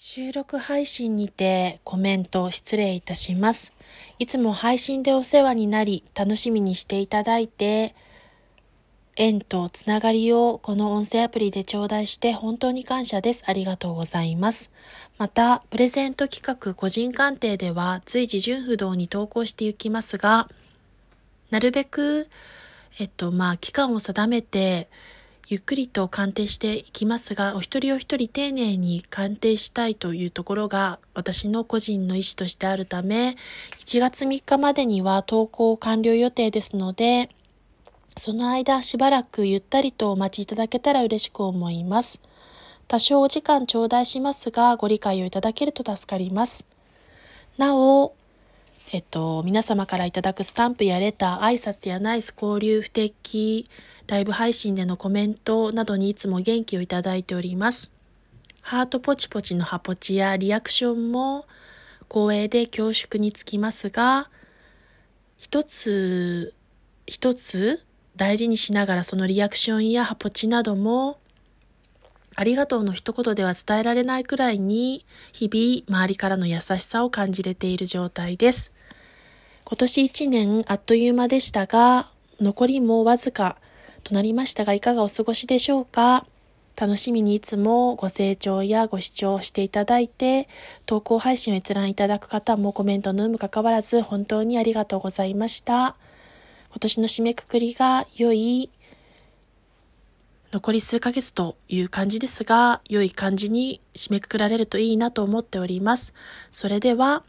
収録配信にてコメント失礼いたします。いつも配信でお世話になり、楽しみにしていただいて、縁とつながりをこの音声アプリで頂戴して本当に感謝です。ありがとうございます。また、プレゼント企画個人鑑定では随時純不動に投稿していきますが、なるべく、えっと、まあ、期間を定めて、ゆっくりと鑑定していきますが、お一人お一人丁寧に鑑定したいというところが私の個人の意思としてあるため、1月3日までには投稿完了予定ですので、その間しばらくゆったりとお待ちいただけたら嬉しく思います。多少お時間頂戴しますが、ご理解をいただけると助かります。なお、えっと、皆様からいただくスタンプやレター、挨拶やナイス交流、不定期、ライブ配信でのコメントなどにいつも元気をいただいております。ハートポチポチのハポチやリアクションも光栄で恐縮につきますが、一つ、一つ大事にしながらそのリアクションやハポチなどもありがとうの一言では伝えられないくらいに日々周りからの優しさを感じれている状態です。今年一年あっという間でしたが、残りもわずかとなりましたが、いかがお過ごしでしょうか？楽しみにいつもご清聴やご視聴していただいて、投稿配信を閲覧いただく方もコメントの有無関わらず本当にありがとうございました。今年の締めくくりが良い残り数ヶ月という感じですが、良い感じに締めくくられるといいなと思っております。それでは、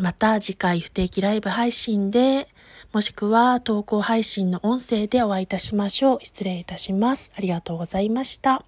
また次回不定期ライブ配信で、もしくは投稿配信の音声でお会いいたしましょう。失礼いたします。ありがとうございました。